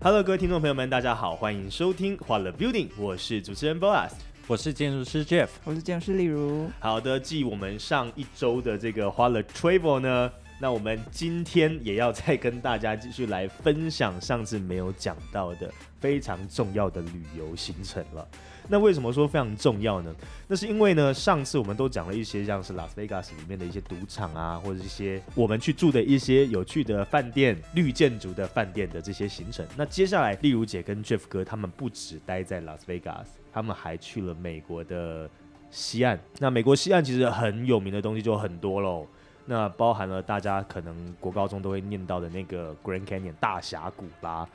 Hello，各位听众朋友们，大家好，欢迎收听欢乐 Building，我是主持人 Boas。我是建筑师 Jeff，我是建筑师例如。好的，继我们上一周的这个花了 Travel 呢，那我们今天也要再跟大家继续来分享上次没有讲到的非常重要的旅游行程了。那为什么说非常重要呢？那是因为呢，上次我们都讲了一些像是拉斯维加斯里面的一些赌场啊，或者一些我们去住的一些有趣的饭店、绿建筑的饭店的这些行程。那接下来，例如姐跟 Jeff 哥他们不止待在拉斯维加斯，他们还去了美国的西岸。那美国西岸其实很有名的东西就很多喽。那包含了大家可能国高中都会念到的那个 Grand Canyon 大峡谷啦。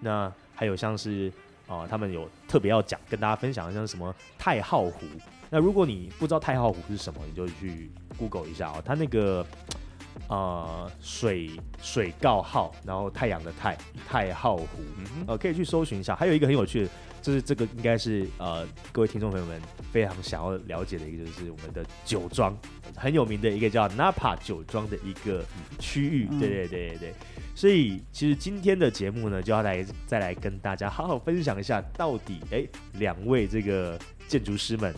那还有像是。啊，他们有特别要讲，跟大家分享，像什么太浩湖。那如果你不知道太浩湖是什么，你就去 Google 一下啊。它那个呃水水告号，然后太阳的太太浩湖，呃，可以去搜寻一下。还有一个很有趣的，就是这个应该是呃各位听众朋友们非常想要了解的一个，就是我们的酒庄很有名的一个叫 Napa 酒庄的一个区域。对对对对对。所以，其实今天的节目呢，就要来再来跟大家好好分享一下，到底哎，两位这个建筑师们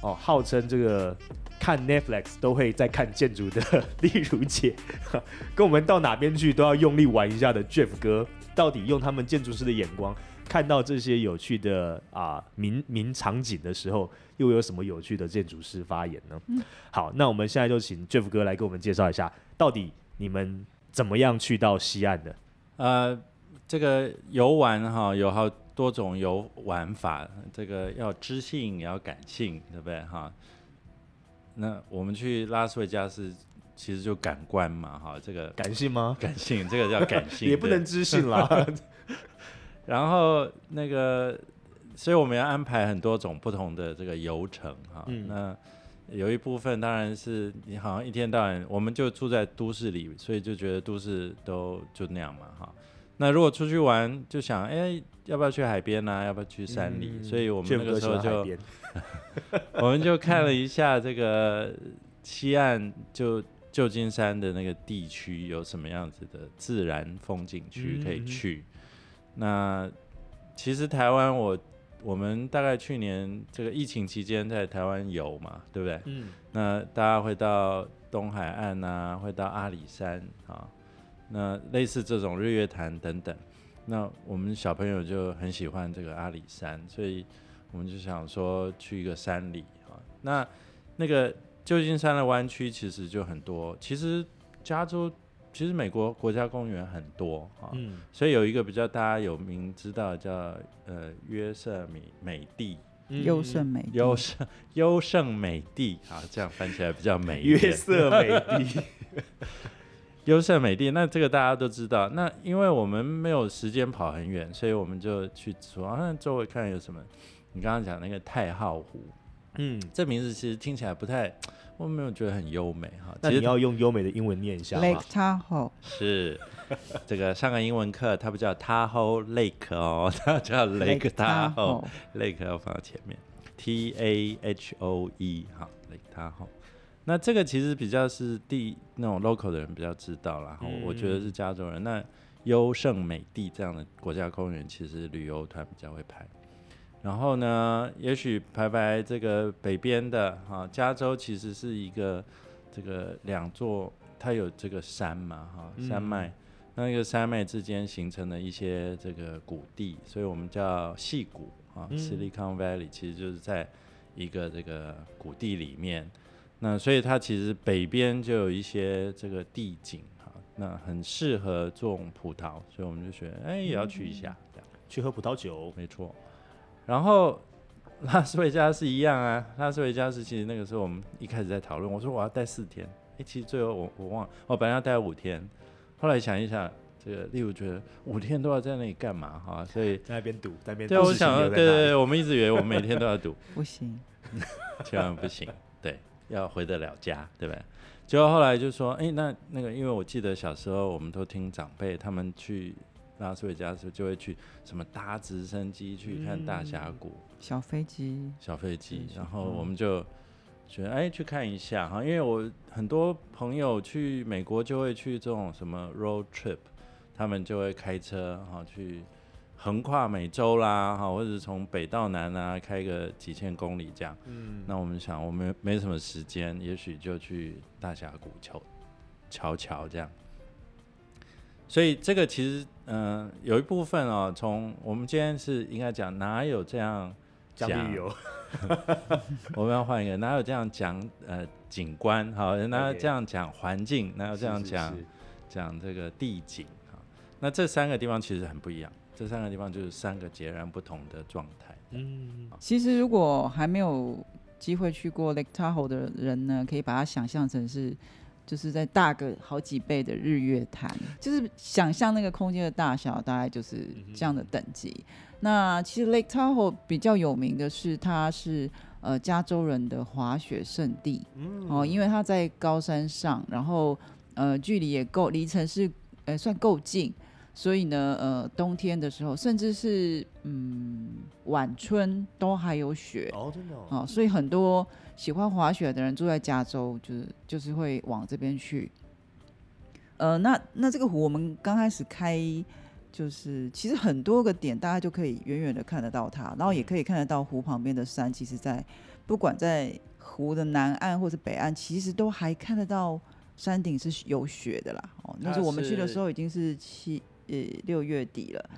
哦，号称这个看 Netflix 都会在看建筑的 例如姐，跟我们到哪边去都要用力玩一下的 Jeff 哥，到底用他们建筑师的眼光看到这些有趣的啊名名场景的时候，又有什么有趣的建筑师发言呢？好，那我们现在就请 Jeff 哥来给我们介绍一下，到底你们。怎么样去到西岸的？呃，这个游玩哈有好多种游玩法，这个要知性也要感性，对不对哈？那我们去拉斯维加斯其实就感官嘛哈，这个感性吗？感性，这个叫感性，也不能知性啦。然后那个，所以我们要安排很多种不同的这个游程哈。那有一部分当然是你好像一天到晚，我们就住在都市里，所以就觉得都市都就那样嘛，哈。那如果出去玩，就想哎，要不要去海边呢？要不要去山里？所以我们那个时候就，我们就看了一下这个西岸，就旧金山的那个地区有什么样子的自然风景区可以去。那其实台湾我。我们大概去年这个疫情期间在台湾游嘛，对不对？嗯。那大家会到东海岸啊，会到阿里山啊，那类似这种日月潭等等。那我们小朋友就很喜欢这个阿里山，所以我们就想说去一个山里啊。那那个旧金山的湾区其实就很多，其实加州。其实美国国家公园很多嗯，所以有一个比较大家有名知道叫呃约瑟米美地，优胜美优胜优胜美地啊，这样翻起来比较美。约瑟美地，优胜美地，那这个大家都知道。那因为我们没有时间跑很远，所以我们就去说啊，周围看有什么。你刚刚讲那个太浩湖，嗯，这名字其实听起来不太。我没有觉得很优美哈，那你要用优美的英文念一下 Lake Tahoe 是这个上个英文课，它不叫 Tahoe Lake 哦，它叫 Lake Tahoe，Lake 要放在前面，T A H O E 哈，Lake Tahoe。那这个其实比较是地那种 local 的人比较知道啦，我觉得是加州人。那优胜美地这样的国家公园，其实旅游团比较会拍。然后呢，也许排排这个北边的哈，加州其实是一个这个两座，它有这个山嘛哈，山脉，那个山脉之间形成了一些这个谷地，所以我们叫细谷啊，Silicon Valley 其实就是在一个这个谷地里面，那所以它其实北边就有一些这个地景哈，那很适合种葡萄，所以我们就觉得哎也要去一下，这样。去喝葡萄酒，没错。然后拉斯维加斯一样啊，拉斯维加斯其实那个时候我们一开始在讨论，我说我要待四天，哎，其实最后我我忘了，我本来要待五天，后来想一想，这个例如觉得五天都要在那里干嘛哈？所以在那边赌，在那边对，我想，对对对，我们一直以为我们每天都要赌，不行，千万不行，对，要回得了家，对不对？结果后来就说，哎，那那个，因为我记得小时候我们都听长辈他们去拉斯维加斯就会去什么搭直升机去看大峡谷，小飞机，小飞机，然后我们就觉得哎去看一下哈，因为我很多朋友去美国就会去这种什么 road trip，他们就会开车哈去。横跨美洲啦，哈，或者是从北到南啊，开个几千公里这样。嗯，那我们想，我们没什么时间，也许就去大峡谷瞧瞧瞧这样。所以这个其实，嗯，有一部分哦，从我们今天是应该讲哪有这样讲旅游，我们要换一个，哪有这样讲呃景观，好，哪有这样讲环境，哪有这样讲讲这个地景，哈，那这三个地方其实很不一样。这三个地方就是三个截然不同的状态。嗯，其实如果还没有机会去过 Lake Tahoe 的人呢，可以把它想象成是，就是在大个好几倍的日月潭，就是想象那个空间的大小，大概就是这样的等级。那其实 Lake Tahoe 比较有名的是，它是呃加州人的滑雪圣地。嗯，哦，因为它在高山上，然后呃距离也够，离城市呃算够近。所以呢，呃，冬天的时候，甚至是嗯晚春都还有雪哦，真的哦。所以很多喜欢滑雪的人住在加州，就是就是会往这边去。呃，那那这个湖，我们刚开始开，就是其实很多个点，大家就可以远远的看得到它，然后也可以看得到湖旁边的山。其实，在不管在湖的南岸或者北岸，其实都还看得到山顶是有雪的啦。哦，那是我们去的时候已经是七。呃，六月底了，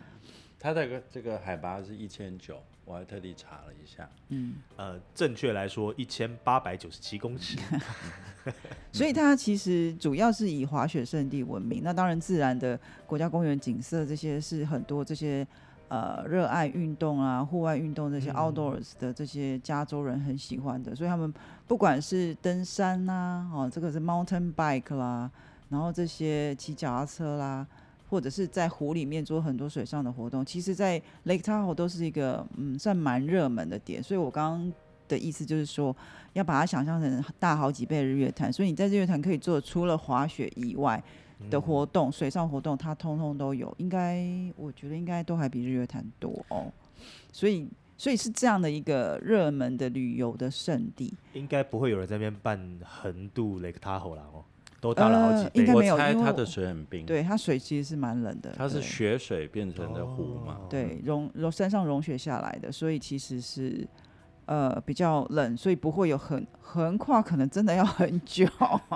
它的这个海拔是一千九，我还特地查了一下，嗯，呃，正确来说一千八百九十七公尺，所以它其实主要是以滑雪胜地闻名。那当然，自然的国家公园景色这些是很多这些呃热爱运动啊、户外运动这些 outdoors 的这些加州人很喜欢的，所以他们不管是登山呐，哦，这个是 mountain bike 啦，然后这些骑脚踏车啦。或者是在湖里面做很多水上的活动，其实，在 Lake Tahoe 都是一个嗯算蛮热门的点，所以我刚刚的意思就是说，要把它想象成大好几倍的日月潭，所以你在日月潭可以做除了滑雪以外的活动，水上活动它通通都有，应该我觉得应该都还比日月潭多哦，所以所以是这样的一个热门的旅游的圣地，应该不会有人在那边办横渡 Lake Tahoe 啦哦。都大了好几倍，应该没有，因为它的水很冰。对，它水其实是蛮冷的。它是雪水变成的湖嘛？对，融融山上融雪下来的，所以其实是呃比较冷，所以不会有很横跨，可能真的要很久。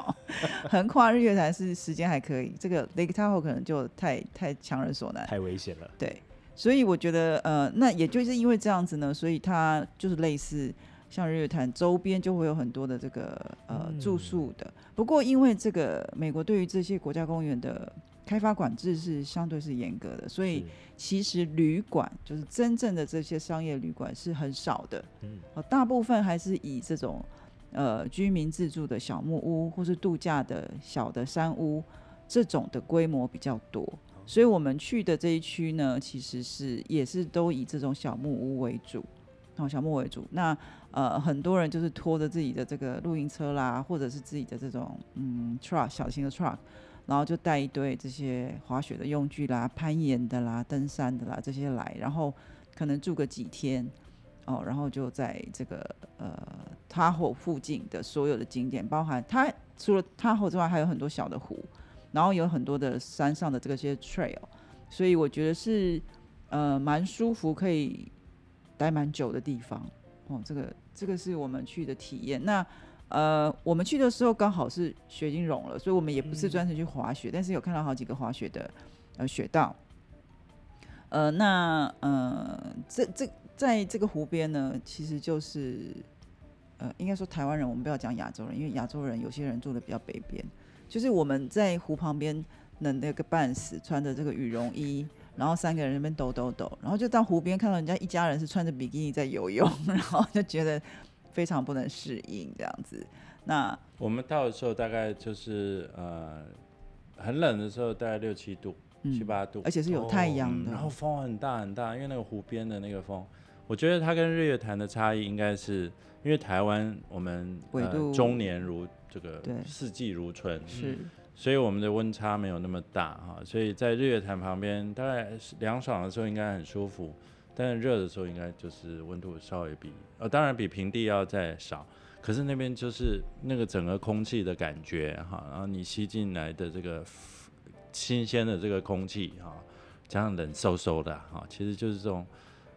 横跨日月潭是时间还可以，这个 Lake Tahoe 可能就太太强人所难，太危险了。对，所以我觉得呃，那也就是因为这样子呢，所以它就是类似。像日月潭周边就会有很多的这个呃住宿的，不过因为这个美国对于这些国家公园的开发管制是相对是严格的，所以其实旅馆就是真正的这些商业旅馆是很少的，嗯，大部分还是以这种呃居民自住的小木屋或是度假的小的山屋这种的规模比较多，所以我们去的这一区呢，其实是也是都以这种小木屋为主。哦，小木为主。那呃，很多人就是拖着自己的这个露营车啦，或者是自己的这种嗯 truck 小型的 truck，然后就带一堆这些滑雪的用具啦、攀岩的啦、登山的啦这些来，然后可能住个几天哦，然后就在这个呃 Tahoe 附近的所有的景点，包含它除了 Tahoe 之外，还有很多小的湖，然后有很多的山上的这些 trail，所以我觉得是呃蛮舒服，可以。待蛮久的地方，哦，这个这个是我们去的体验。那呃，我们去的时候刚好是雪已经融了，所以我们也不是专程去滑雪，但是有看到好几个滑雪的呃雪道。呃，那呃，这这在这个湖边呢，其实就是呃，应该说台湾人，我们不要讲亚洲人，因为亚洲人有些人住的比较北边，就是我们在湖旁边冷那个半死，穿着这个羽绒衣。然后三个人那边抖抖抖，然后就到湖边看到人家一家人是穿着比基尼在游泳，然后就觉得非常不能适应这样子。那我们到的时候大概就是呃很冷的时候，大概六七度、七八度，而且是有太阳的，然后风很大很大，因为那个湖边的那个风，我觉得它跟日月潭的差异应该是因为台湾我们呃终年如这个四季如春，是，所以我们的温差没有那么大哈，所以在日月潭旁边大概凉爽的时候应该很舒服。但是热的时候应该就是温度稍微比呃，当然比平地要再少，可是那边就是那个整个空气的感觉哈，然后你吸进来的这个新鲜的这个空气哈，加上冷飕飕的哈，其实就是这种，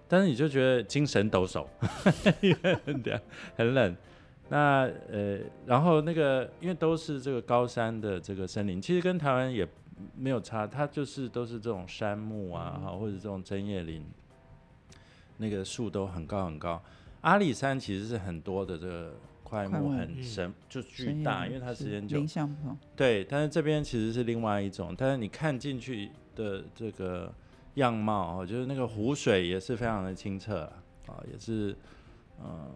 但是你就觉得精神抖擞，很冷。那呃，然后那个因为都是这个高山的这个森林，其实跟台湾也没有差，它就是都是这种杉木啊哈，或者这种针叶林。那个树都很高很高，阿里山其实是很多的这个块木很神就巨大，因为它时间久。对，但是这边其实是另外一种，但是你看进去的这个样貌，就是那个湖水也是非常的清澈啊，也是嗯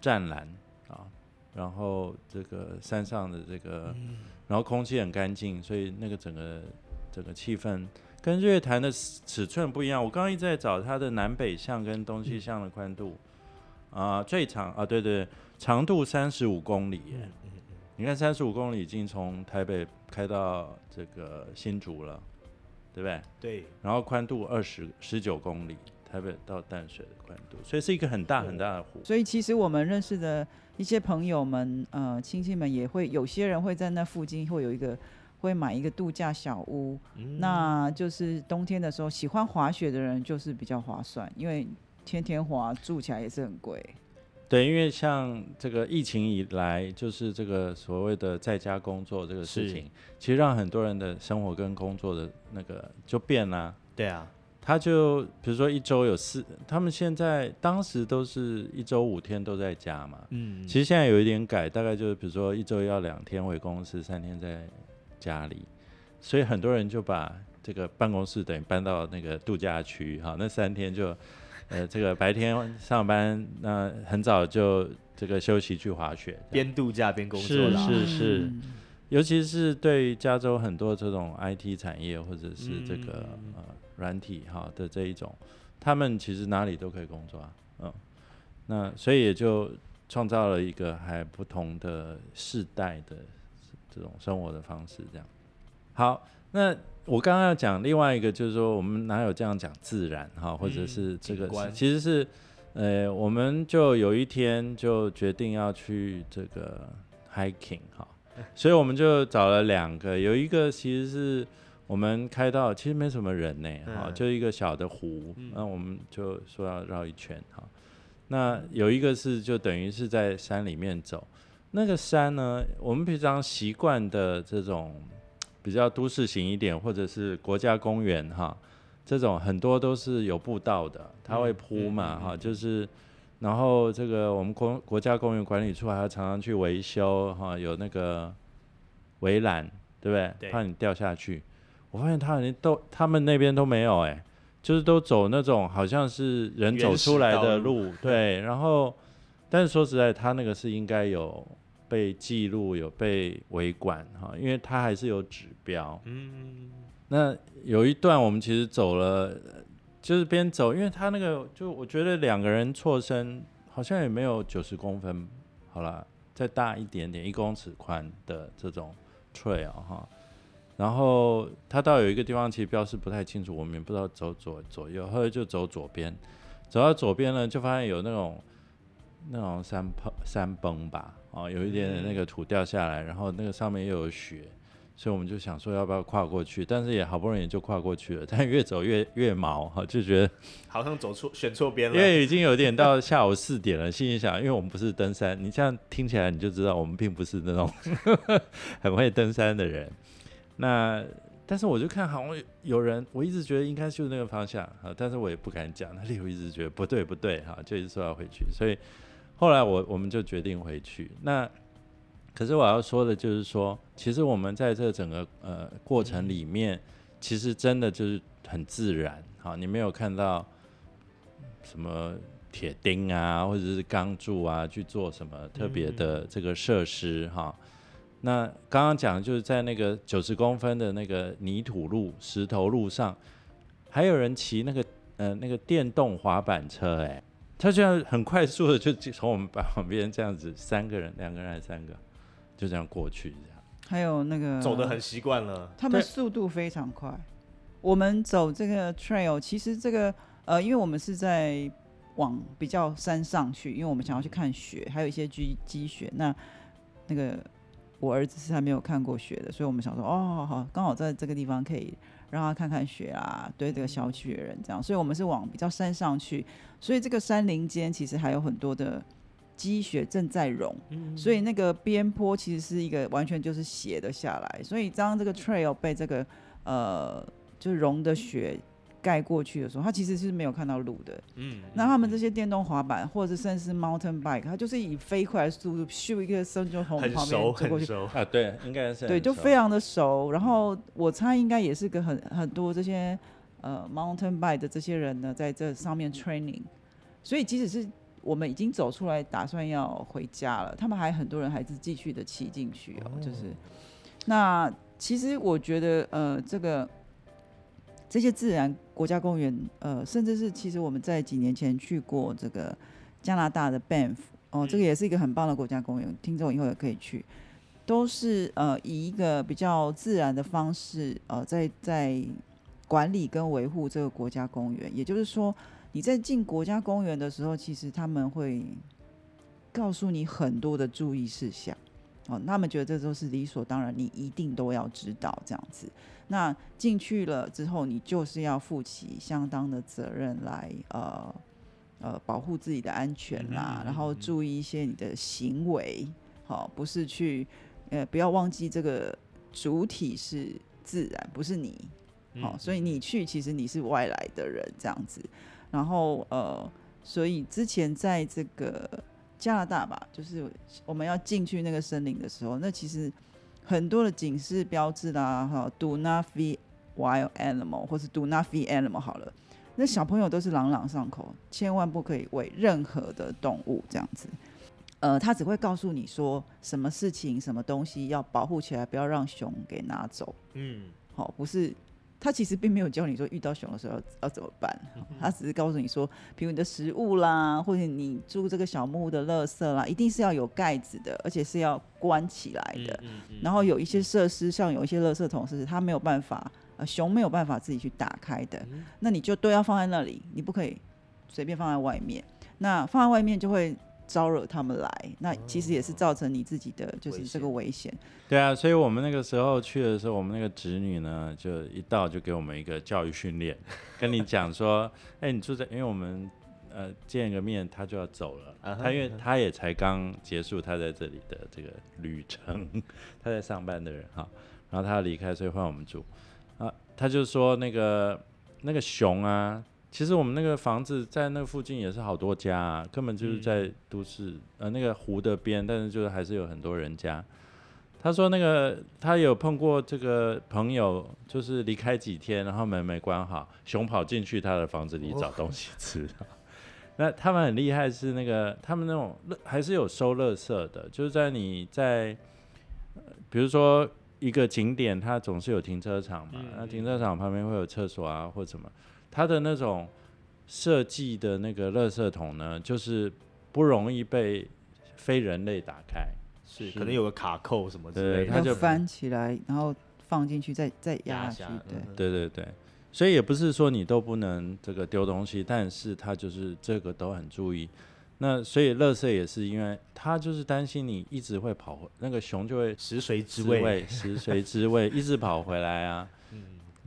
湛蓝啊，然后这个山上的这个，然后空气很干净，所以那个整个整个气氛。跟日月潭的尺寸不一样，我刚刚一直在找它的南北向跟东西向的宽度，啊，最长啊，对对，长度三十五公里，你看三十五公里已经从台北开到这个新竹了，对不对？对。然后宽度二十十九公里，台北到淡水的宽度，所以是一个很大很大的湖。所以其实我们认识的一些朋友们，呃，亲戚们也会有些人会在那附近会有一个。会买一个度假小屋，那就是冬天的时候，喜欢滑雪的人就是比较划算，因为天天滑住起来也是很贵。对，因为像这个疫情以来，就是这个所谓的在家工作这个事情，其实让很多人的生活跟工作的那个就变了。对啊，他就比如说一周有四，他们现在当时都是一周五天都在家嘛。嗯，其实现在有一点改，大概就是比如说一周要两天回公司，三天在。家里，所以很多人就把这个办公室等于搬到那个度假区，哈，那三天就，呃，这个白天上班，那很早就这个休息去滑雪，边度假边工作是是是，尤其是对加州很多这种 IT 产业或者是这个呃软体哈的这一种，他们其实哪里都可以工作啊，嗯，那所以也就创造了一个还不同的世代的。这种生活的方式，这样好。那我刚刚要讲另外一个，就是说我们哪有这样讲自然哈，或者是这个，其实是呃，我们就有一天就决定要去这个 hiking 哈，所以我们就找了两个，有一个其实是我们开到其实没什么人呢，哈，就一个小的湖，那我们就说要绕一圈哈。那有一个是就等于是在山里面走。那个山呢？我们平常习惯的这种 比较都市型一点，或者是国家公园哈，这种很多都是有步道的，它会铺嘛哈，就是然后这个我们公国家公园管理处还要常常去维修哈，有那个围栏，对不对？怕你掉下去。我发现他们都他们那边都没有哎，就是都走那种好像是人走出来的路，对，然后。但是说实在，他那个是应该有被记录、有被维管哈，因为他还是有指标。嗯，那有一段我们其实走了，就是边走，因为他那个就我觉得两个人错身好像也没有九十公分，好了，再大一点点，一公尺宽的这种 trail 哈。然后他到有一个地方其实标示不太清楚，我们也不知道走左左右，后来就走左边，走到左边呢，就发现有那种。那种山崩山崩吧，哦，有一点那个土掉下来，然后那个上面又有雪，所以我们就想说要不要跨过去，但是也好不容易就跨过去了，但越走越越毛哈，就觉得 好像走错选错边了，因为已经有点到下午四点了，心里想，因为我们不是登山，你这样听起来你就知道我们并不是那种 很会登山的人，那但是我就看好像有人，我一直觉得应该就是那个方向啊，但是我也不敢讲，那里我一直觉得不对不对哈，就一直说要回去，所以。后来我我们就决定回去。那可是我要说的就是说，其实我们在这整个呃过程里面，其实真的就是很自然。好，你没有看到什么铁钉啊，或者是钢柱啊，去做什么特别的这个设施哈。那刚刚讲就是在那个九十公分的那个泥土路、石头路上，还有人骑那个呃那个电动滑板车，哎，他居然很快速的就从我们旁边这样子，三个人、两个人还是三个，就这样过去这样。还有那个走的很习惯了，他们速度非常快。我们走这个 trail，其实这个呃，因为我们是在往比较山上去，因为我们想要去看雪，还有一些积积雪。那那个我儿子是还没有看过雪的，所以我们想说，哦，好，刚好在这个地方可以让他看看雪啊，对这个小雪人这样。所以我们是往比较山上去，所以这个山林间其实还有很多的积雪正在融，所以那个边坡其实是一个完全就是斜的下来，所以当这个 trail 被这个呃。就融的雪盖过去的时候，他其实是没有看到路的。嗯，那他们这些电动滑板或者甚至是 mountain bike，它就是以飞快的速度咻一个身就从旁边走过去啊，对，应该是对，就非常的熟。然后我猜应该也是个很很多这些呃 mountain bike 的这些人呢，在这上面 training。所以即使是我们已经走出来，打算要回家了，他们还很多人还是继续的骑进去哦。就是那其实我觉得呃这个。这些自然国家公园，呃，甚至是其实我们在几年前去过这个加拿大的 Banff，哦，这个也是一个很棒的国家公园，听众以后也可以去，都是呃以一个比较自然的方式，呃，在在管理跟维护这个国家公园。也就是说，你在进国家公园的时候，其实他们会告诉你很多的注意事项。哦，他们觉得这都是理所当然，你一定都要知道这样子。那进去了之后，你就是要负起相当的责任来，呃呃，保护自己的安全啦，然后注意一些你的行为，好，不是去，呃，不要忘记这个主体是自然，不是你，好，所以你去其实你是外来的人这样子。然后呃，所以之前在这个。加拿大吧，就是我们要进去那个森林的时候，那其实很多的警示标志啦，哈，Do not feed wild animal，或是 Do not feed animal，好了，那小朋友都是朗朗上口，千万不可以喂任何的动物这样子。呃，他只会告诉你说什么事情、什么东西要保护起来，不要让熊给拿走。嗯，好，不是。他其实并没有教你说遇到熊的时候要要怎么办，他只是告诉你说，比如你的食物啦，或者你住这个小木屋的垃圾啦，一定是要有盖子的，而且是要关起来的。然后有一些设施，像有一些垃圾桶是它没有办法，呃，熊没有办法自己去打开的，那你就都要放在那里，你不可以随便放在外面。那放在外面就会。招惹他们来，那其实也是造成你自己的就是这个危险。对啊，所以我们那个时候去的时候，我们那个侄女呢，就一到就给我们一个教育训练，跟你讲说，哎，你住在，因为我们呃见个面，他就要走了，他因为他也才刚结束他在这里的这个旅程，他在上班的人哈，然后他要离开，所以换我们住。啊，他就说那个那个熊啊。其实我们那个房子在那附近也是好多家，啊，根本就是在都市呃那个湖的边，但是就是还是有很多人家。他说那个他有碰过这个朋友，就是离开几天，然后门没关好，熊跑进去他的房子里找东西吃。那他们很厉害，是那个他们那种还是有收垃圾的，就是在你在比如说一个景点，它总是有停车场嘛，那停车场旁边会有厕所啊或什么。它的那种设计的那个垃圾桶呢，就是不容易被非人类打开，是可能有个卡扣什么之类的，它就翻起来，然后放进去，再再压下去。对对对对，所以也不是说你都不能这个丢东西，但是它就是这个都很注意。那所以乐色也是因为他就是担心你一直会跑回，那个熊就会食髓知味，食髓知味，一直跑回来啊。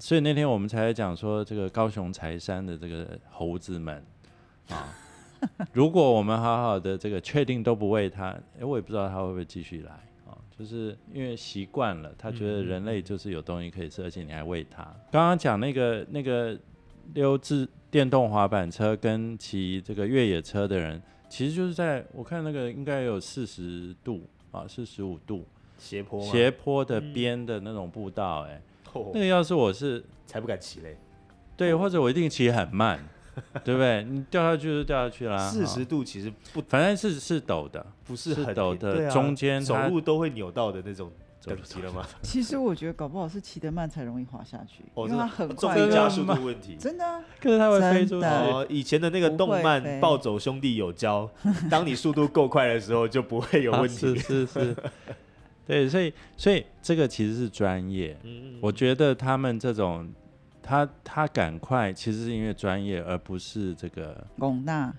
所以那天我们才讲说，这个高雄柴山的这个猴子们啊，如果我们好好的这个确定都不喂它，哎，我也不知道它会不会继续来啊。就是因为习惯了，他觉得人类就是有东西可以吃，而且你还喂它。刚刚讲那个那个溜自电动滑板车跟骑这个越野车的人，其实就是在我看那个应该有四十度啊，四十五度斜坡斜坡的边的那种步道，哎。那个要是我是才不敢骑嘞，对，或者我一定骑很慢，对不对？你掉下去就掉下去啦。四十度其实不，反正是是陡的，不是很陡的，中间走路都会扭到的那种等级了吗？其实我觉得搞不好是骑得慢才容易滑下去，因为它很快加速度问题。真的，可是它会飞出去。以前的那个动漫《暴走兄弟》有教，当你速度够快的时候就不会有问题。是 是是。对，所以所以这个其实是专业。嗯我觉得他们这种，他他赶快，其实是因为专业，而不是这个。广大。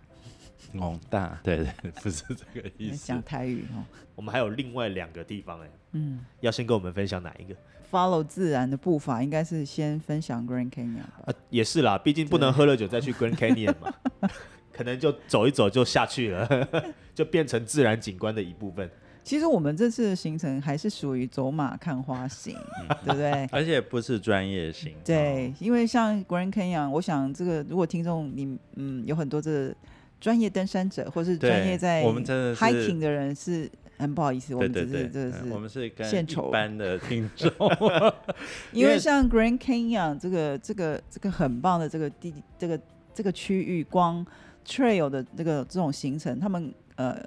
广大，对对，不是这个意思。讲台语哦。我们还有另外两个地方哎。嗯。要先跟我们分享哪一个？Follow 自然的步伐，应该是先分享 Grand Canyon。啊，也是啦，毕竟不能喝了酒再去 Grand Canyon 嘛，可能就走一走就下去了，就变成自然景观的一部分。其实我们这次的行程还是属于走马看花型，对不对？而且不是专业型。对，因为像 Grand Canyon，我想这个如果听众你嗯有很多这专业登山者或是专业在我们真的 hiking 的人，是很不好意思，我们只是这是我们是献丑般的听众。因为像 Grand Canyon 这个这个这个很棒的这个地这个这个区域，光 trail 的这个这种行程，他们呃。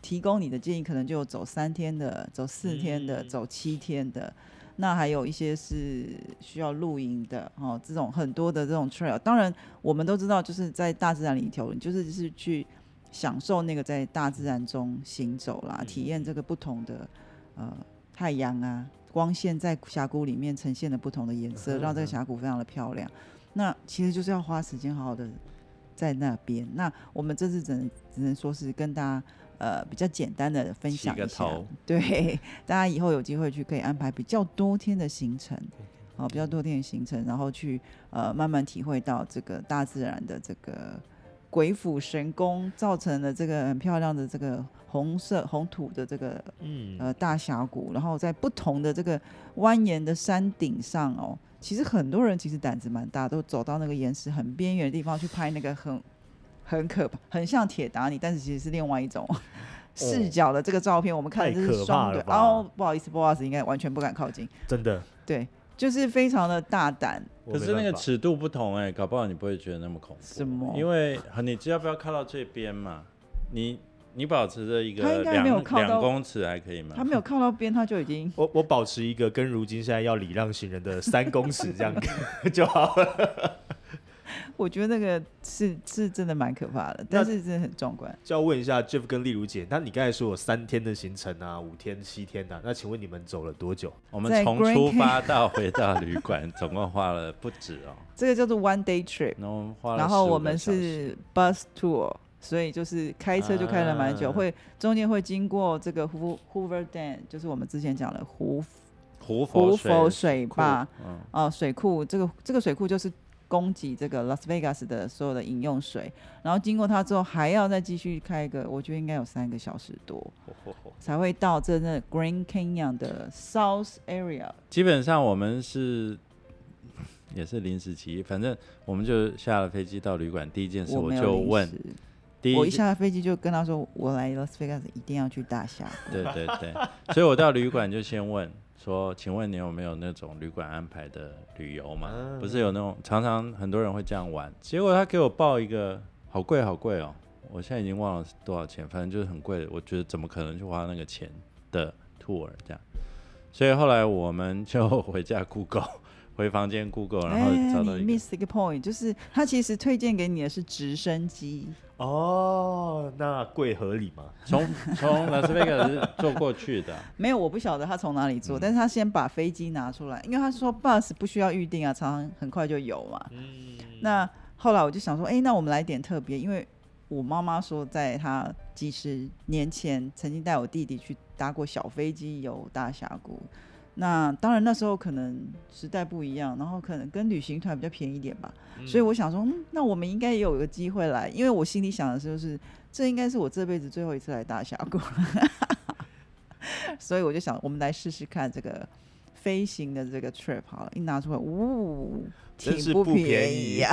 提供你的建议可能就走三天的，走四天的，走七天的，那还有一些是需要露营的哦。这种很多的这种 trail，当然我们都知道，就是在大自然里头，就是是去享受那个在大自然中行走啦，体验这个不同的呃太阳啊光线在峡谷里面呈现的不同的颜色，让这个峡谷非常的漂亮。那其实就是要花时间好好的在那边。那我们这次只能只能说是跟大家。呃，比较简单的分享一下，对，大家以后有机会去可以安排比较多天的行程，好，比较多天的行程，然后去呃慢慢体会到这个大自然的这个鬼斧神工造成的这个很漂亮的这个红色红土的这个嗯。呃大峡谷，然后在不同的这个蜿蜒的山顶上哦，其实很多人其实胆子蛮大，都走到那个岩石很边缘的地方去拍那个很。很可怕，很像铁打你，但是其实是另外一种 视角的这个照片。我们看的是双对，哦，不好意思，不好意思，应该完全不敢靠近。真的，对，就是非常的大胆。可是那个尺度不同哎，搞不好你不会觉得那么恐怖。什么？因为你只要不要靠到这边嘛，你你保持着一个两两公尺还可以吗？他没有靠到边，他就已经。我我保持一个跟如今现在要礼让行人的三公尺这样 就好了。我觉得那个是是真的蛮可怕的，但是真的很壮观。就要问一下 Jeff 跟丽如姐，那你刚才说有三天的行程啊，五天、七天的，那请问你们走了多久？我们从出发到回到旅馆，总共花了不止哦。这个叫做 one day trip，然后我们是 bus tour，所以就是开车就开了蛮久，会中间会经过这个 Hoover Dam，就是我们之前讲的湖湖湖佛水坝，哦，水库，这个这个水库就是。供给这个 Las Vegas 的所有的饮用水，然后经过它之后，还要再继续开一个，我觉得应该有三个小时多，才会到真正 Green Canyon 的 South Area。基本上我们是也是临时起意，反正我们就下了飞机到旅馆，第一件事我就问，第一我一下飞机就跟他说，我来 Las Vegas 一定要去大峡。对对对，所以我到旅馆就先问。说，请问你有没有那种旅馆安排的旅游嘛？不是有那种常常很多人会这样玩，结果他给我报一个好贵好贵哦，我现在已经忘了多少钱，反正就是很贵。我觉得怎么可能去花那个钱的 tour 这样？所以后来我们就回家 Google，回房间 Google，然后找到一个 miss 一个 point，就是他其实推荐给你的是直升机。哦，那贵合理吗？从从拉斯维加斯坐过去的？没有，我不晓得他从哪里坐，但是他先把飞机拿出来，因为他说 bus 不需要预定啊，常常很快就有嘛。嗯。那后来我就想说，哎，那我们来点特别，因为我妈妈说，在她几十年前曾经带我弟弟去搭过小飞机游大峡谷。那当然，那时候可能时代不一样，然后可能跟旅行团比较便宜点吧，所以我想说，嗯，那我们应该也有一个机会来，因为我心里想的就是，这应该是我这辈子最后一次来大峡谷，所以我就想，我们来试试看这个飞行的这个 trip 好了，一拿出来，呜，挺不便宜呀，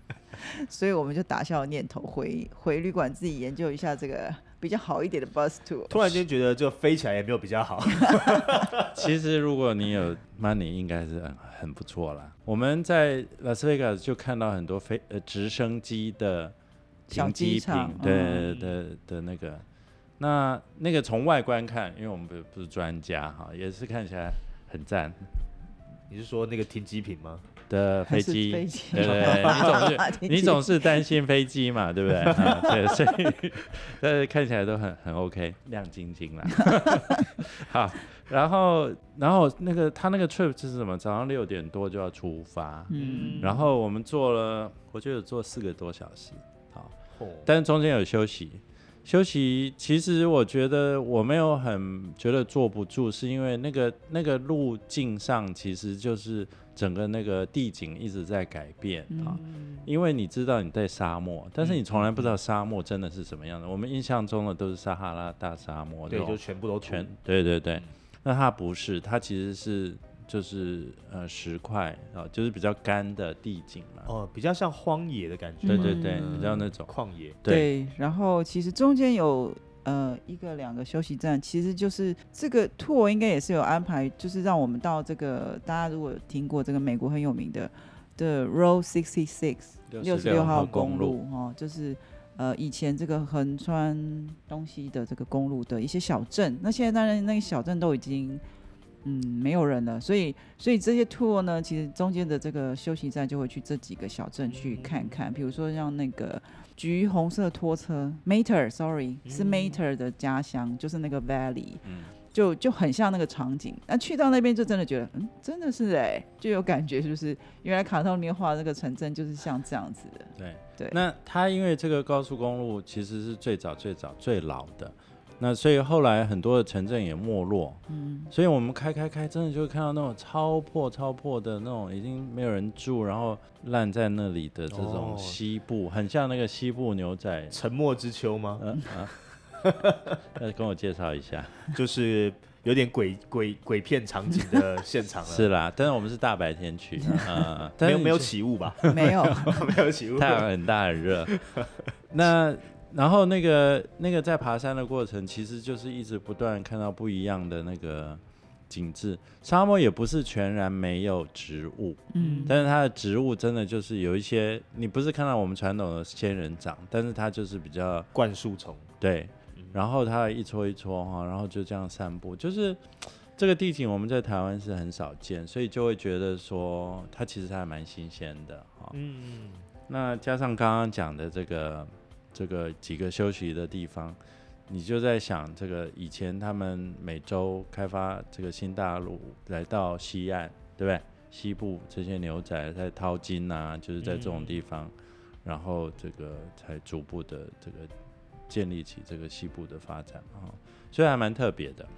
所以我们就打消念头，回回旅馆自己研究一下这个比较好一点的 bus tour。突然间觉得就飞起来也没有比较好。其实如果你有 money，应该是很很不错啦。我们在拉斯维加斯就看到很多飞呃直升机的小停机坪，对的的那个。那那个从外观看，因为我们不不是专家哈，也是看起来很赞你是说那个停机坪吗？的飞机，飞机对对对，你总是 你总是担心飞机嘛，对不对？啊对，所以但是看起来都很很 OK，亮晶晶啦。好，然后然后那个他那个 trip 是什么？早上六点多就要出发，嗯，然后我们坐了，我觉得有坐四个多小时，好，哦但是中间有休息。休息，其实我觉得我没有很觉得坐不住，是因为那个那个路径上其实就是整个那个地景一直在改变啊。嗯因为你知道你在沙漠，但是你从来不知道沙漠真的是什么样的。我们印象中的都是撒哈拉大沙漠，对，就全部都全对对对嗯。那它不是，它其实是就是呃石块啊，就是比较干的地景嘛。哦，比较像荒野的感觉，对对对，嗯比较那种旷野。对对，然后其实中间有呃一个两个休息站，其实就是这个 tour 应该也是有安排，就是让我们到这个大家如果有听过这个美国很有名的的 Road Sixty Six 六十六号公路哦，就是。呃，以前这个横穿东西的这个公路的一些小镇，那现在当然那个小镇都已经嗯没有人了，所以所以这些 tour 呢，其实中间的这个休息站就会去这几个小镇去看看，比如说像那个橘红色拖车 Mater，sorry 是嗯 Mater 的家乡，就是那个 Valley，嗯，就就很像那个场景。那去到那边就真的觉得，嗯，真的是哎、就有感觉，就是原来卡通里面画的那个城镇就是像这样子的。对对那它因为这个高速公路其实是最早最早最老的，那所以后来很多的城镇也没落，嗯，所以我们开开开，真的就会看到那种超破超破的那种，已经没有人住，然后烂在那里的这种哦西部，很像那个西部牛仔。沉默之秋吗？呃啊，那，跟我介绍一下。就是有点鬼鬼鬼片场景的现场了。是啦，但是我们是大白天去，啊，但没有没有起雾吧？没有，没有起雾。太阳很大很热。那然后那个那个在爬山的过程，其实就是一直不断看到不一样的那个景致。沙漠也不是全然没有植物，嗯，但是它的植物真的就是有一些，你不是看到我们传统的仙人掌，但是它就是比较灌树丛，对嗯，然后它一撮一撮哈，然后就这样散步，就是这个地景我们在台湾是很少见，所以就会觉得说它其实还蛮新鲜的哈。嗯，那加上刚刚讲的这个这个几个休息的地方，你就在想这个以前他们美洲开发这个新大陆来到西岸，对不对？西部这些牛仔在淘金啊，就是在这种地方，然后这个才逐步的这个建立起这个西部的发展啊、所以还蛮特别的。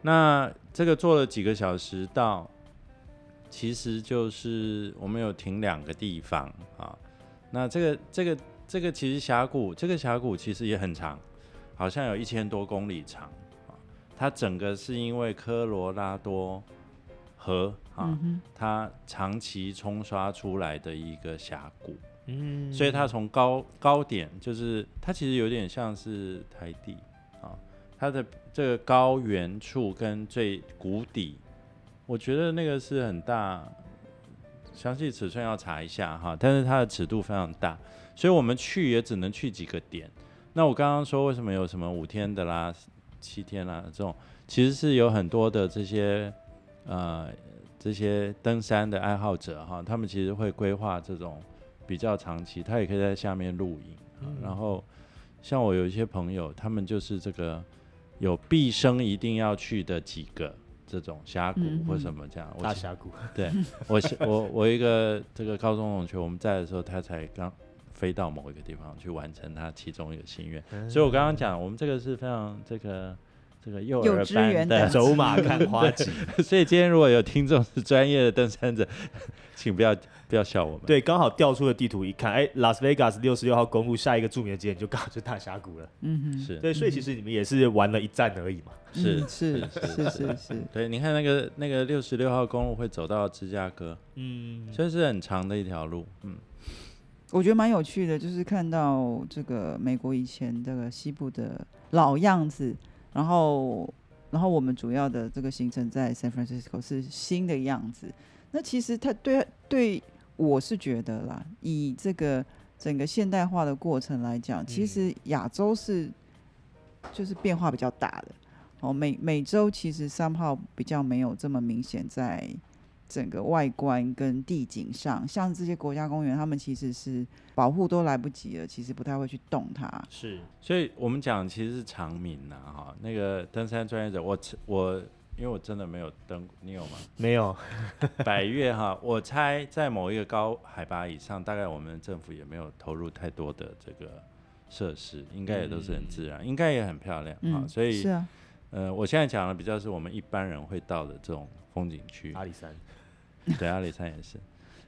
那这个坐了几个小时到，其实就是我们有停两个地方啊。那这个这个这个其实峡谷，这个峡谷其实也很长，好像有一千多公里长啊。它整个是因为科罗拉多河啊，嗯，它长期冲刷出来的一个峡谷，嗯所以它从高高点，就是它其实有点像是台地啊，它的这个高原处跟最谷底，我觉得那个是很大，详细尺寸要查一下哈，但是它的尺度非常大，所以我们去也只能去几个点。那我刚刚说为什么有什么五天的啦、七天啦这种，其实是有很多的这些呃这些登山的爱好者哈，他们其实会规划这种比较长期，他也可以在下面露营。然后像我有一些朋友，他们就是这个有毕生一定要去的几个这种峡谷嗯或什么这样。我大峡谷，对我我我一个这个高中同学，我们在的时候，他才刚飞到某一个地方去完成他其中一个心愿。嗯所以我刚刚讲，我们这个是非常这个这个幼幼儿班的的，走马看花季。所以今天如果有听众是专业的登山者，请不要不要笑我们。对，刚好调出了地图一看，哎，拉斯维加斯六十六号公路下一个著名的景点就刚好就是大峡谷了。嗯哼，是对，所以其实你们也是玩了一站而已嘛。是嗯是是是是，对，你看那个那个六十六号公路会走到芝加哥，嗯，所以是很长的一条路。嗯，我觉得蛮有趣的，就是看到这个美国以前这个西部的老样子，然后然后我们主要的这个行程在 San Francisco 是新的样子。那其实它对对我是觉得啦，以这个整个现代化的过程来讲，其实亚洲是就是变化比较大的。哦，美美洲其实三号比较没有这么明显在。整个外观跟地景上，像这些国家公园，他们其实是保护都来不及了，其实不太会去动它。是，所以我们讲其实是长鸣呐，哈，那个登山专业者，我我因为我真的没有登，你有吗？没有。百越哈，我猜在某一个高海拔以上，大概我们政府也没有投入太多的这个设施，应该也都是很自然，应该也很漂亮啊。所以是啊，呃，我现在讲的比较是我们一般人会到的这种风景区，阿里山。对，阿里山也是。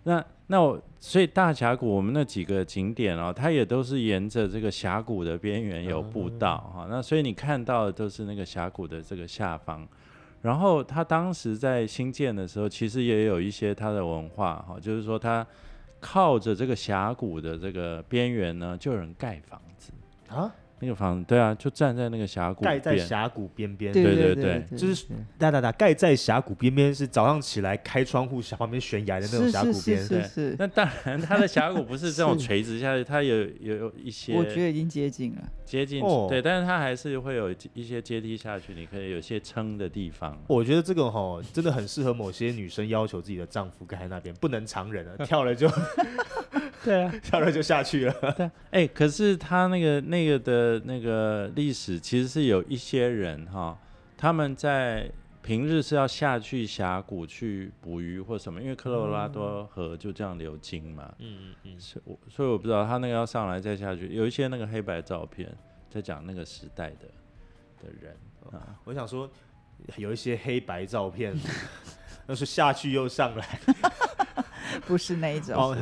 那那我所以大峡谷我们那几个景点哦，它也都是沿着这个峡谷的边缘有步道哈。那所以你看到的都是那个峡谷的这个下方。然后它当时在新建的时候，其实也有一些它的文化哈，就是说它靠着这个峡谷的这个边缘呢，就有人盖房子啊。那个房子，对啊，就站在那个峡谷，盖在峡谷边边，对对对，就是哒哒哒，盖在峡谷边边，是早上起来开窗户，旁边悬崖的那种峡谷边。是是。那当然，它的峡谷不是这种 垂直下去，它有有一些，我觉得已经接近了，接近对，但是它还是会有一些阶梯下去，你可以有些撑的地方。我觉得这个哈，真的很适合某些女生要求自己的丈夫盖在那边，不能常人啊，跳了就。对啊，跳了就下去了。对，哎，可是他那个那个的那个历史，其实是有一些人哈，他们在平日是要下去峡谷去捕鱼或什么，因为科罗拉多河就这样流经嘛。嗯嗯嗯。所以，所以我不知道他那个要上来再下去，有一些那个黑白照片在讲那个时代的的人啊。我想说，有一些黑白照片，那是下去又上来。不是那一种，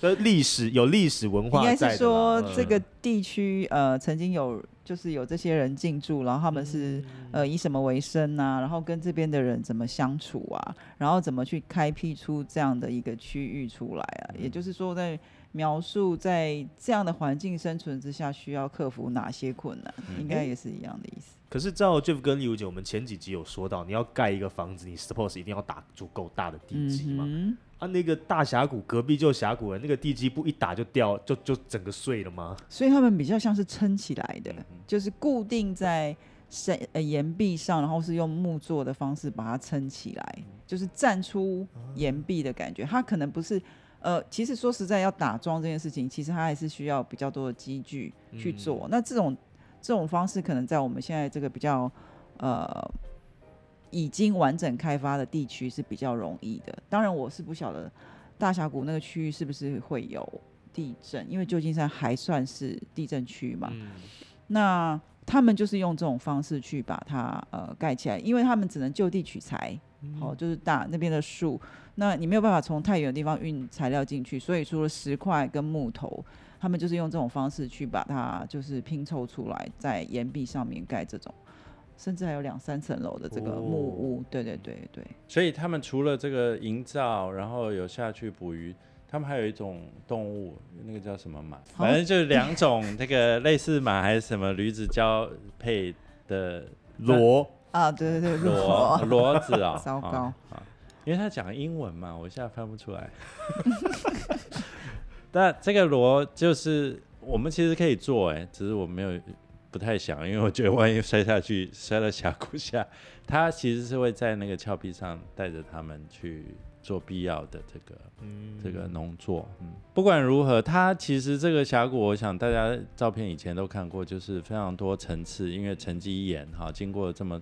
呃，历史有历史文化，应该是说这个地区呃曾经有就是有这些人进驻，然后他们是呃以什么为生啊？然后跟这边的人怎么相处啊？然后怎么去开辟出这样的一个区域出来啊？也就是说，在描述在这样的环境生存之下，需要克服哪些困难？应该也是一样的意思。可是照 Jeff 跟丽如姐，我们前几集有说到，你要盖一个房子，你 suppose 一定要打足够大的地基嘛？啊，那个大峡谷隔壁就峡谷了，那个地基不一打就掉，就就整个碎了吗？所以他们比较像是撑起来的，就是固定在山呃岩壁上，然后是用木做的方式把它撑起来，就是站出岩壁的感觉。它可能不是呃，其实说实在要打桩这件事情，其实它还是需要比较多的机具去做。那这种这种方式可能在我们现在这个比较呃。已经完整开发的地区是比较容易的。当然，我是不晓得大峡谷那个区域是不是会有地震，因为旧金山还算是地震区嘛。那他们就是用这种方式去把它呃盖起来，因为他们只能就地取材，好，就是大那边的树，那你没有办法从太远的地方运材料进去，所以除了石块跟木头，他们就是用这种方式去把它就是拼凑出来，在岩壁上面盖这种。甚至还有两三层楼的这个木屋，对对对对。所以他们除了这个营造，然后有下去捕鱼，他们还有一种动物，那个叫什么马？反正就是两种那个类似马还是什么驴子交配的骡 啊？对对对，骡骡 子啊，糟糕啊！因为他讲英文嘛，我现在翻不出来。但这个骡就是我们其实可以做，哎，只是我没有。不太想，因为我觉得万一摔下去，摔到峡谷下，他其实是会在那个峭壁上带着他们去做必要的这个这个农作。嗯，不管如何，它其实这个峡谷，我想大家照片以前都看过，就是非常多层次，因为沉积岩哈，经过这么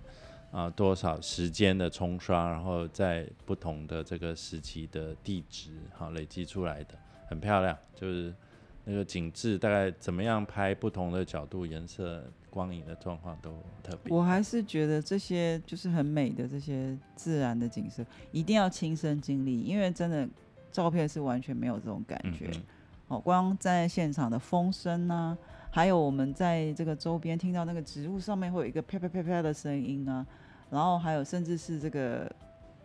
啊多少时间的冲刷，然后在不同的这个时期的地质哈累积出来的，很漂亮，就是。那个景致大概怎么样拍？不同的角度、颜色、光影的状况都特别。我还是觉得这些就是很美的这些自然的景色，一定要亲身经历，因为真的照片是完全没有这种感觉。哦，光在现场的风声啊，还有我们在这个周边听到那个植物上面会有一个啪啪啪啪的声音啊，然后还有甚至是这个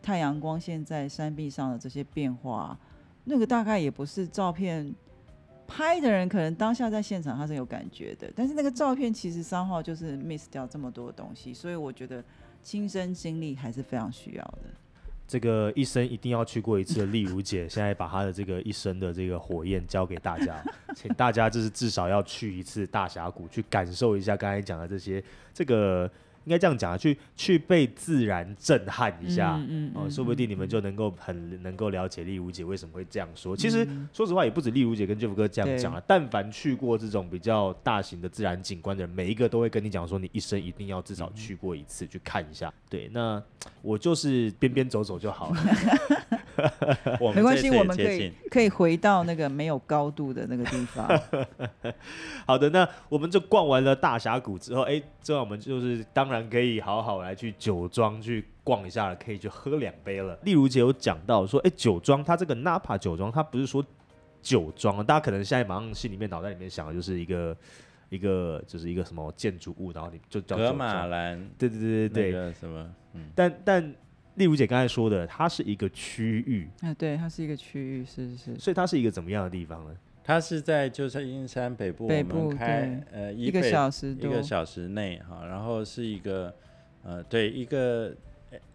太阳光线在山壁上的这些变化，那个大概也不是照片。拍的人可能当下在现场他是有感觉的，但是那个照片其实三号就是 miss 掉这么多东西，所以我觉得亲身经历还是非常需要的。这个一生一定要去过一次的丽如姐，现在把她的这个一生的这个火焰交给大家，请大家就是至少要去一次大峡谷，去感受一下刚才讲的这些这个。应该这样讲啊，去去被自然震撼一下，嗯哦，说不定你们就能够很能够了解丽如姐为什么会这样说。其实说实话，也不止丽如姐跟 Jeff 哥这样讲啊，但凡去过这种比较大型的自然景观的人，每一个都会跟你讲说，你一生一定要至少去过一次，去看一下。对，那我就是边边走走就好了。没关系，我们可以可以回到那个没有高度的那个地方。好的，那我们就逛完了大峡谷之后，哎，这样我们就是当然可以好好来去酒庄去逛一下了，可以去喝两杯了。例如姐有讲到说，哎，酒庄它这个 Napa 酒庄，它不是说酒庄，大家可能现在马上心里面脑袋里面想的就是一个一个就是一个什么建筑物，然后你就叫格马兰，对对对对对，什么？嗯，但但。例如姐刚才说的，它是一个区域，啊，对，它是一个区域，是是，所以它是一个怎么样的地方呢？它是在就是阴山北部，北部开呃一个小时一个小时内哈，然后是一个呃对一个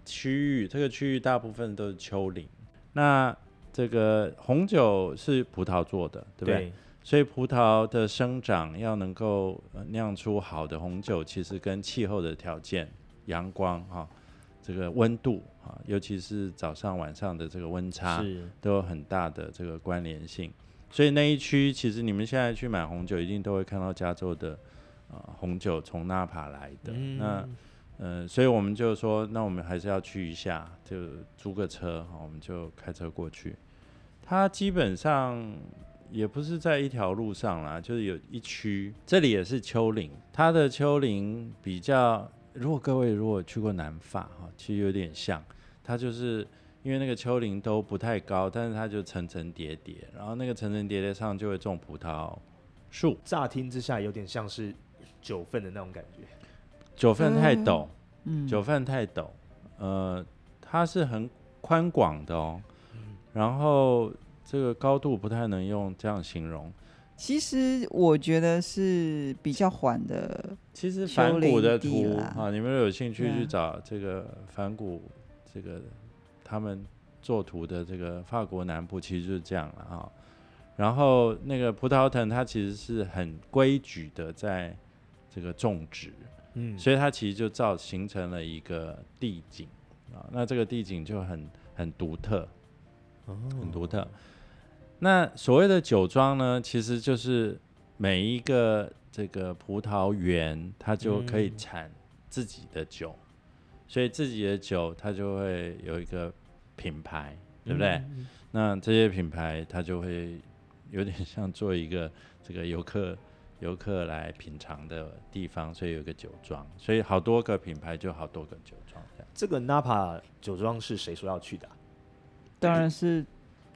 区域，这个区域大部分都是丘陵。那这个红酒是葡萄做的，对不对？所以葡萄的生长要能够酿出好的红酒，其实跟气候的条件、阳光哈。这个温度啊，尤其是早上晚上的这个温差，都有很大的这个关联性。所以那一区，其实你们现在去买红酒，一定都会看到加州的啊红酒从纳帕来的。那呃，所以我们就说，那我们还是要去一下，就租个车，我们就开车过去。它基本上也不是在一条路上啦，就是有一区，这里也是丘陵，它的丘陵比较。如果各位如果去过南法哈，其实有点像，它就是因为那个丘陵都不太高，但是它就层层叠叠，然后那个层层叠叠上就会种葡萄树。乍听之下有点像是九份的那种感觉，九份太陡，嗯，九份太陡，呃，它是很宽广的哦，然后这个高度不太能用这样形容。其实我觉得是比较缓的。其实反骨的图啊，你们有兴趣去找这个反骨，这个他们作图的这个法国南部，其实就是这样了啊。然后那个葡萄藤，它其实是很规矩的在这个种植，嗯，所以它其实就造形成了一个地景啊。那这个地景就很很独特，哦，很独特。那所谓的酒庄呢，其实就是每一个这个葡萄园，它就可以产自己的酒，所以自己的酒它就会有一个品牌，对不对？那这些品牌它就会有点像做一个这个游客游客来品尝的地方，所以有一个酒庄，所以好多个品牌就好多个酒庄。这个 Napa 酒庄是谁说要去的？当然是。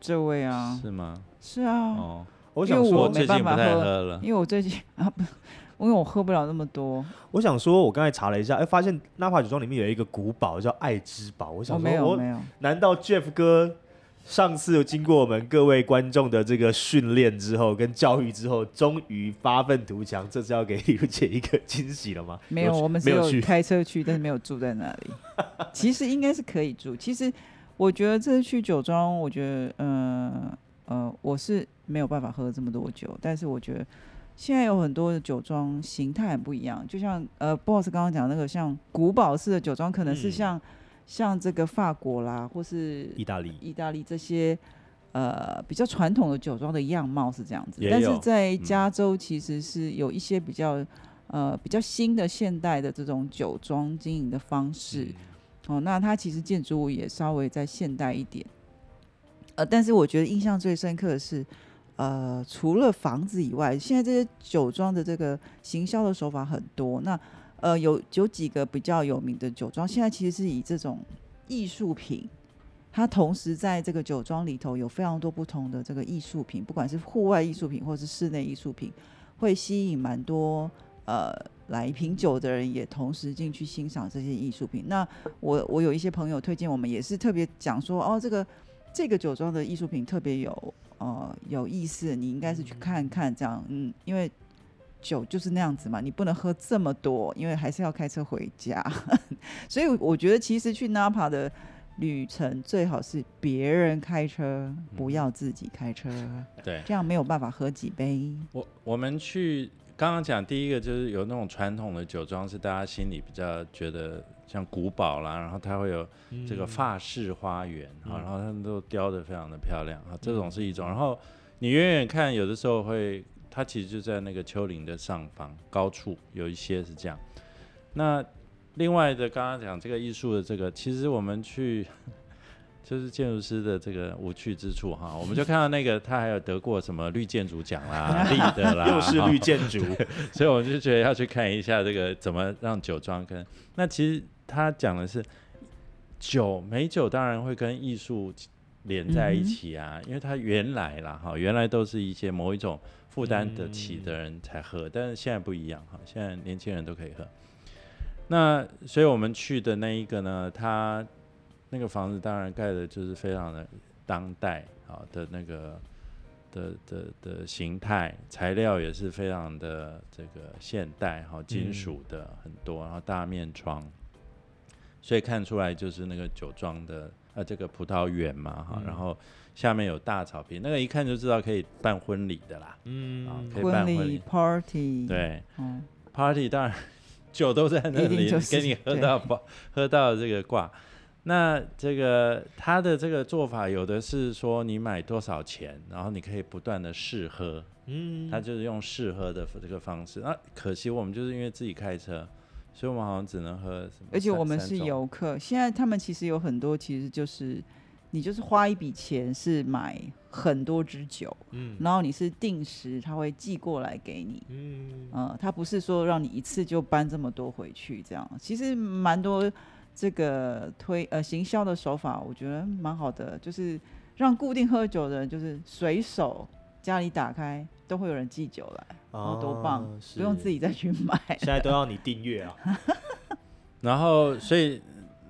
这位啊，是吗？是啊，哦，我想说，我没办法喝了，因为我最近啊不，因为我喝不了那么多。我想说，我刚才查了一下，哎，发现纳帕酒庄里面有一个古堡叫爱之堡。我想说，我没有，难道 Jeff 哥上次经过我们各位观众的这个训练之后，跟教育之后，终于发愤图强，这次要给李如姐一个惊喜了吗？没有，我们只有开车去，但是没有住在那里。其实应该是可以住，其实。我觉得这次去酒庄，我觉得，呃呃，我是没有办法喝这么多酒。但是我觉得现在有很多的酒庄形态很不一样，就像呃，boss 刚刚讲那个像古堡式的酒庄，可能是像像这个法国啦，或是意大利、意大利这些呃比较传统的酒庄的样貌是这样子。但是在加州其实是有一些比较呃比较新的现代的这种酒庄经营的方式。哦，那它其实建筑物也稍微再现代一点，呃，但是我觉得印象最深刻的是，呃，除了房子以外，现在这些酒庄的这个行销的手法很多。那呃，有有几个比较有名的酒庄，现在其实是以这种艺术品，它同时在这个酒庄里头有非常多不同的这个艺术品，不管是户外艺术品或是室内艺术品，会吸引蛮多呃。来品酒的人也同时进去欣赏这些艺术品。那我我有一些朋友推荐我们，也是特别讲说，哦，这个这个酒庄的艺术品特别有呃有意思，你应该是去看看这样，嗯，因为酒就是那样子嘛，你不能喝这么多，因为还是要开车回家。所以我觉得其实去 Napa 的旅程最好是别人开车，不要自己开车，对，这样没有办法喝几杯。我我们去刚刚讲第一个就是有那种传统的酒庄，是大家心里比较觉得像古堡啦，然后它会有这个法式花园啊，然后他们都雕的非常的漂亮啊，这种是一种。然后你远远看，有的时候会，它其实就在那个丘陵的上方高处，有一些是这样。那另外的，刚刚讲这个艺术的这个，其实我们去就是建筑师的这个无趣之处哈，我们就看到那个他还有得过什么绿建筑奖啦、立的啦，又是绿建筑，所以我就觉得要去看一下这个怎么让酒庄跟那其实他讲的是酒美酒当然会跟艺术连在一起啊，因为它原来啦哈，原来都是一些某一种负担得起的人才喝，但是现在不一样哈，现在年轻人都可以喝。那所以我们去的那一个呢，它那个房子当然盖的就是非常的当代啊的那个的的的形态，材料也是非常的这个现代哈，金属的很多，然后大面窗，所以看出来就是那个酒庄的呃这个葡萄园嘛哈，然后下面有大草坪，那个一看就知道可以办婚礼的啦，嗯，啊可以办婚礼 party 对，嗯，party 当然。酒都在那里，给你喝到饱，喝到这个挂。那这个他的这个做法，有的是说你买多少钱，然后你可以不断的试喝。嗯，他就是用试喝的这个方式。那可惜我们就是因为自己开车，所以我们好像只能喝。而且我们是游客，现在他们其实有很多，其实就是。你就是花一笔钱是买很多支酒，嗯，然后你是定时他会寄过来给你，嗯，呃，他不是说让你一次就搬这么多回去，这样其实蛮多这个推呃行销的手法，我觉得蛮好的，就是让固定喝酒的人就是随手家里打开都会有人寄酒来，然后，多棒，不用自己再去买，现在都要你订阅啊，然后所以。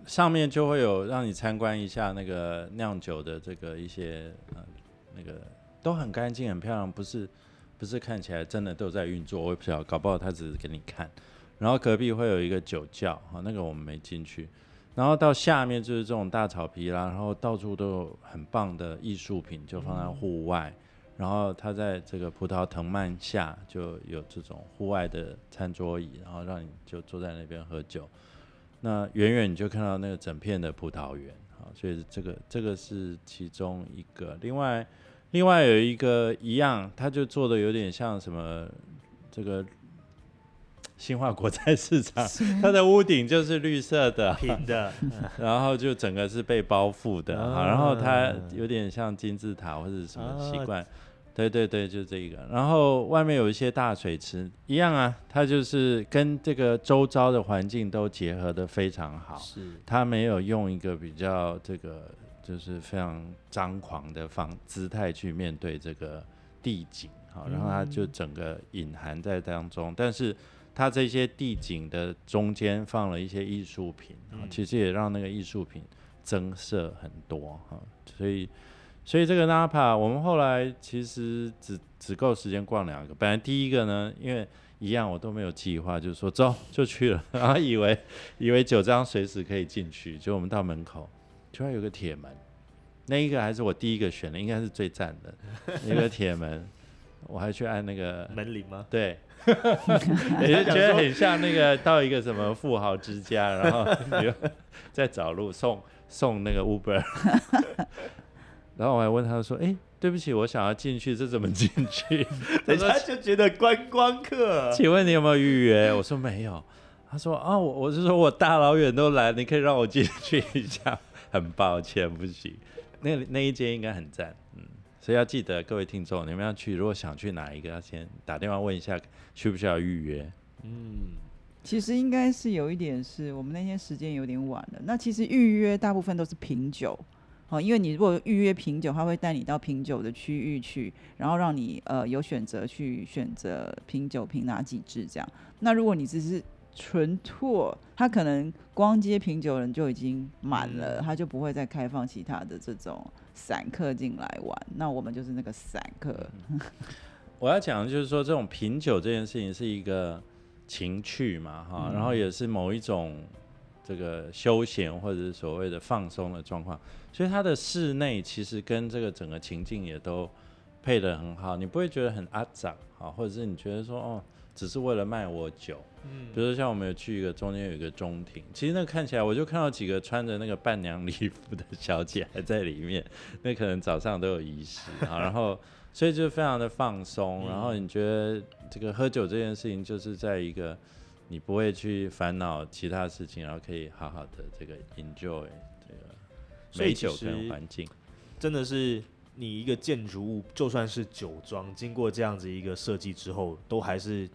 上面就会有让你参观一下那个酿酒的这个一些呃那个都很干净很漂亮，不是不是看起来真的都在运作，我也不晓得，搞不好他只是给你看。然后隔壁会有一个酒窖，哈，那个我们没进去。然后到下面就是这种大草皮啦，然后到处都有很棒的艺术品，就放在户外。然后他在这个葡萄藤蔓下就有这种户外的餐桌椅，然后让你就坐在那边喝酒。那远远你就看到那个整片的葡萄园，好，所以这个这个是其中一个。另外，另外有一个一样，它就做的有点像什么这个新化国债市场，它的屋顶就是绿色的平的，然后就整个是被包覆的，啊，然后它有点像金字塔或者什么习惯。对对对，就这个。然后外面有一些大水池，一样啊，它就是跟这个周遭的环境都结合的非常好。是，它没有用一个比较这个就是非常张狂的方姿态去面对这个地景，好，然后它就整个隐含在当中。但是它这些地景的中间放了一些艺术品，啊，其实也让那个艺术品增色很多哈，所以。所以这个 Napa，我们后来其实只只够时间逛两个。本来第一个呢，因为一样我都没有计划，就是说走就去了，然后以为以为九张随时可以进去，就我们到门口，突然有个铁门，那一个还是我第一个选的，应该是最赞的一个铁门，我还去按那个门铃吗？对，也就觉得很像那个到一个什么富豪之家，然后你在找路送送那个 Uber。然后我还问他说：“哎，对不起，我想要进去，这怎么进去？” 人家就觉得观光客。请问你有没有预约？我说没有。他说：“啊，我我是说我大老远都来，你可以让我进去一下。很抱歉，不行。那那一间应该很赞，嗯。所以要记得各位听众，你们要去，如果想去哪一个，要先打电话问一下，需不需要预约？嗯，其实应该是有一点，是我们那天时间有点晚了。那其实预约大部分都是品酒。好，因为你如果预约品酒，他会带你到品酒的区域去，然后让你呃有选择去选择品酒品哪几支这样。那如果你只是纯拓，他可能光接品酒人就已经满了，他就不会再开放其他的这种散客进来玩。那我们就是那个散客。我要讲的就是说，这种品酒这件事情是一个情趣嘛，哈，然后也是某一种这个休闲或者是所谓的放松的状况，所以它的室内其实跟这个整个情境也都配得很好，你不会觉得很阿杂，啊，或者是你觉得说哦，只是为了卖我酒，嗯，比如说像我们有去一个中间有一个中庭，其实那看起来我就看到几个穿着那个伴娘礼服的小姐还在里面，那可能早上都有仪式啊，然后。所以就非常的放松，然后你觉得这个喝酒这件事情，就是在一个你不会去烦恼其他事情，然后可以好好的这个 enjoy 这个美酒跟环境，真的是你一个建筑物，就算是酒庄，经过这样子一个设计之后，都还是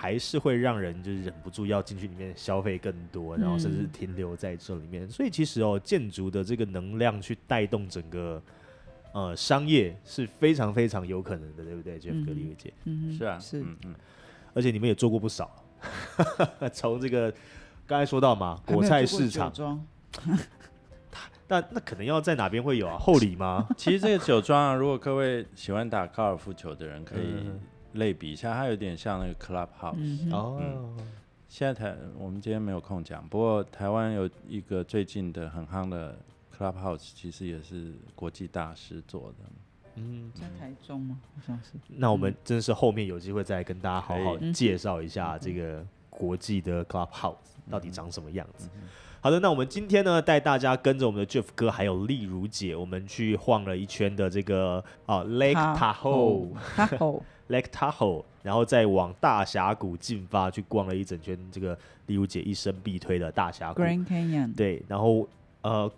还是会让人就是忍不住要进去里面消费更多，然后甚至停留在这里面。所以其实哦，建筑的这个能量去带动整个。呃，商业是非常非常有可能的，对不对？Jeff 哥、李伟杰，嗯，是啊，是，嗯嗯，而且你们也做过不少，从这个刚才说到嘛，果菜市场，那那可能要在哪边会有啊？后里吗？其实这个酒庄啊，如果各位喜欢打高尔夫球的人，可以类比一下，它有点像那个 Club House 哦。现在台我们今天没有空讲，不过台湾有一个最近的很夯的。Clubhouse 其实也是国际大师做的，嗯，在台中吗？好像是。那我们真的是后面有机会再跟大家好好介绍一下这个国际的 Clubhouse 到底长什么样子。好的，那我们今天呢带大家跟着我们的 Jeff 哥还有丽如姐，我们去晃了一圈的这个啊 Lake Tahoe，Lake Tahoe，然后再往大峡谷进发，去逛了一整圈这个丽如姐一生必推的大峡谷 Grand Canyon。对，然后呃。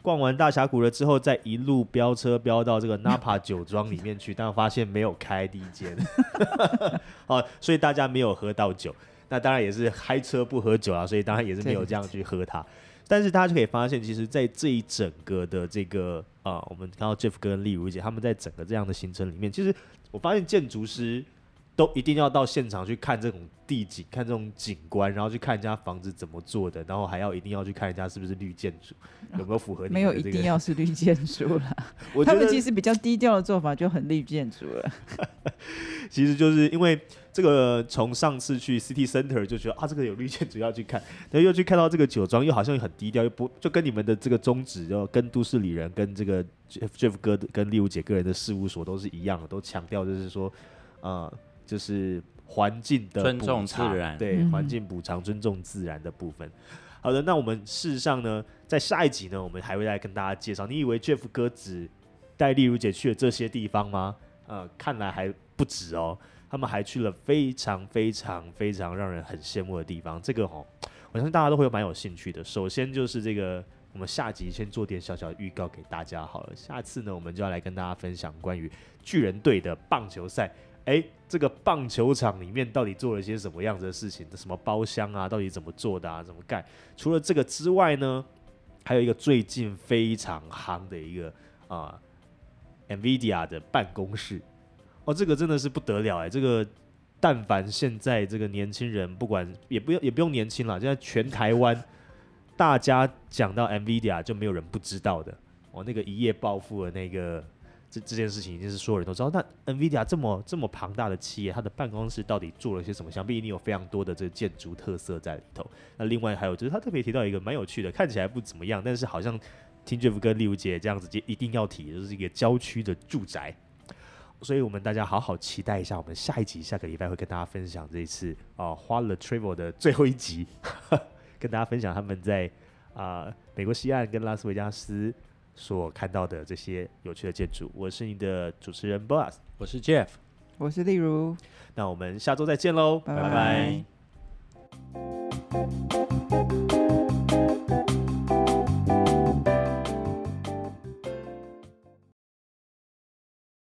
逛完大峡谷了之后，再一路飙车飙到这个 Napa 酒庄里面去，但发现没有开第一间，好，所以大家没有喝到酒。那当然也是开车不喝酒啊，所以当然也是没有这样去喝它。但是大家就可以发现，其实，在这一整个的这个啊，我们看到 Jeff 跟丽如姐他们在整个这样的行程里面，其实我发现建筑师。都一定要到现场去看这种地景，看这种景观，然后去看人家房子怎么做的，然后还要一定要去看人家是不是绿建筑，有没有符合？没有一定要是绿建筑了，他们其实比较低调的做法就很绿建筑了。其实就是因为这个，从上次去 City Center 就觉得啊，这个有绿箭，主要去看，然后又去看到这个酒庄，又好像很低调，又不就跟你们的这个宗旨，就跟都市里人，跟这个 Jeff 哥跟丽如姐个人的事务所都是一样的，都强调就是说，啊。就是环境的尊重自然，对环境补偿、尊重自然的部分。好的，那我们事实上呢，在下一集呢，我们还会再跟大家介绍。你以为 Jeff 哥只带丽如姐去了这些地方吗？呃，看来还不止哦，他们还去了非常非常非常让人很羡慕的地方。这个哦，我相信大家都会蛮有兴趣的。首先就是这个，我们下集先做点小小预告给大家好了。下次呢，我们就要来跟大家分享关于巨人队的棒球赛。哎，这个棒球场里面到底做了些什么样子的事情？什么包厢啊？到底怎么做的啊？怎么盖？除了这个之外呢，还有一个最近非常夯的一个啊，NVIDIA 的办公室。哦，这个真的是不得了哎！这个但凡现在这个年轻人，不管也不用也不用年轻了，现在全台湾大家讲到 NVIDIA 就没有人不知道的。哦，那个一夜暴富的那个。这这件事情已经是所有人都知道。那 NVIDIA 这么这么庞大的企业，它的办公室到底做了些什么？想必一定有非常多的这个建筑特色在里头。那另外还有就是，他特别提到一个蛮有趣的，看起来不怎么样，但是好像听 Jeff 跟丽如姐这样子就，一定要提，就是一个郊区的住宅。所以我们大家好好期待一下，我们下一集下个礼拜会跟大家分享这一次啊花了 Travel 的最后一集，跟大家分享他们在啊美国西岸跟拉斯维加斯。所看到的这些有趣的建筑，我是你的主持人 Boss，我是 Jeff，我是例如，那我们下周再见喽，拜拜。